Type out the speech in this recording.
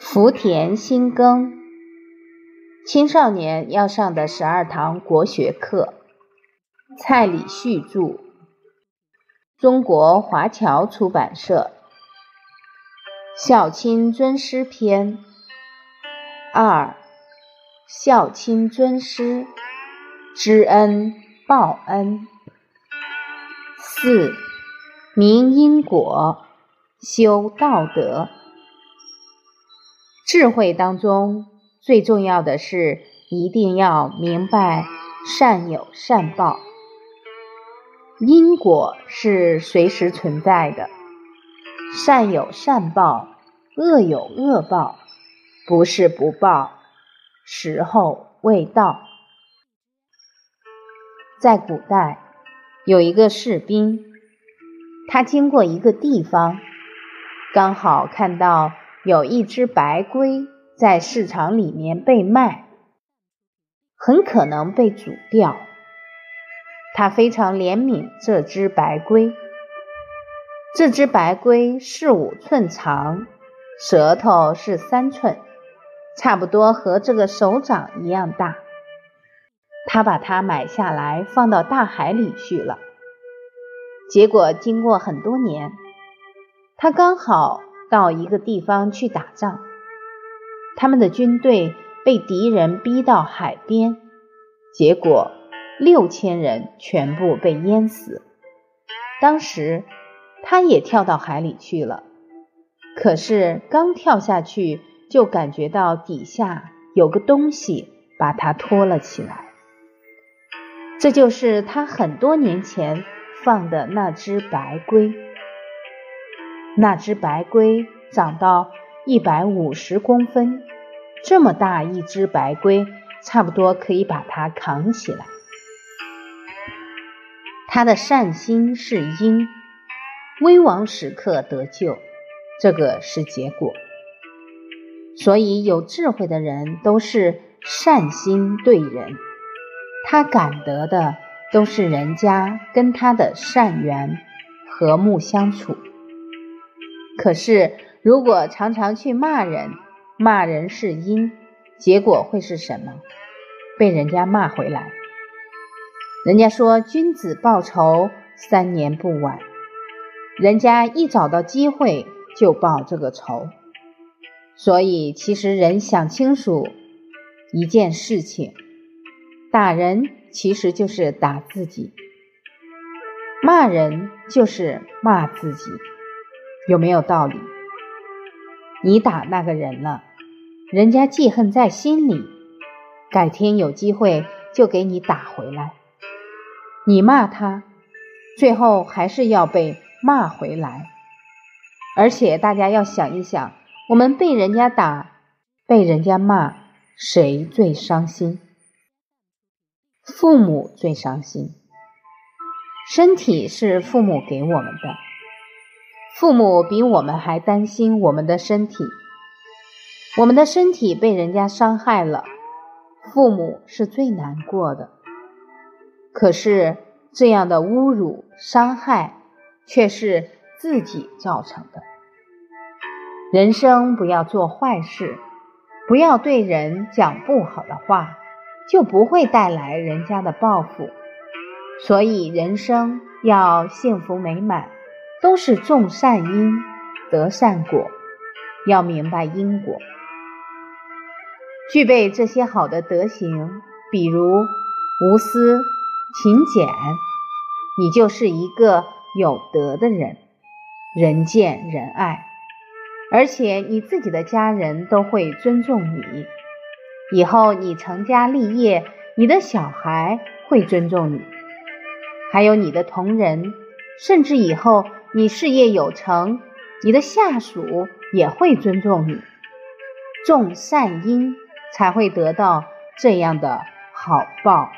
福田新耕，青少年要上的十二堂国学课，蔡礼旭著，中国华侨出版社，《孝亲尊师篇》二，孝亲尊师，知恩报恩。四，明因果，修道德。智慧当中最重要的是，一定要明白善有善报，因果是随时存在的，善有善报，恶有恶报，不是不报，时候未到。在古代，有一个士兵，他经过一个地方，刚好看到。有一只白龟在市场里面被卖，很可能被煮掉。他非常怜悯这只白龟。这只白龟是五寸长，舌头是三寸，差不多和这个手掌一样大。他把它买下来，放到大海里去了。结果经过很多年，他刚好。到一个地方去打仗，他们的军队被敌人逼到海边，结果六千人全部被淹死。当时他也跳到海里去了，可是刚跳下去，就感觉到底下有个东西把他拖了起来。这就是他很多年前放的那只白龟。那只白龟长到一百五十公分，这么大一只白龟，差不多可以把它扛起来。他的善心是因，危亡时刻得救，这个是结果。所以有智慧的人都是善心对人，他感得的都是人家跟他的善缘，和睦相处。可是，如果常常去骂人，骂人是因，结果会是什么？被人家骂回来。人家说君子报仇，三年不晚。人家一找到机会就报这个仇。所以，其实人想清楚一件事情，打人其实就是打自己，骂人就是骂自己。有没有道理？你打那个人了，人家记恨在心里，改天有机会就给你打回来。你骂他，最后还是要被骂回来。而且大家要想一想，我们被人家打，被人家骂，谁最伤心？父母最伤心。身体是父母给我们的。父母比我们还担心我们的身体，我们的身体被人家伤害了，父母是最难过的。可是这样的侮辱、伤害，却是自己造成的。人生不要做坏事，不要对人讲不好的话，就不会带来人家的报复。所以人生要幸福美满。都是种善因得善果，要明白因果，具备这些好的德行，比如无私、勤俭，你就是一个有德的人，人见人爱，而且你自己的家人都会尊重你。以后你成家立业，你的小孩会尊重你，还有你的同仁，甚至以后。你事业有成，你的下属也会尊重你。种善因，才会得到这样的好报。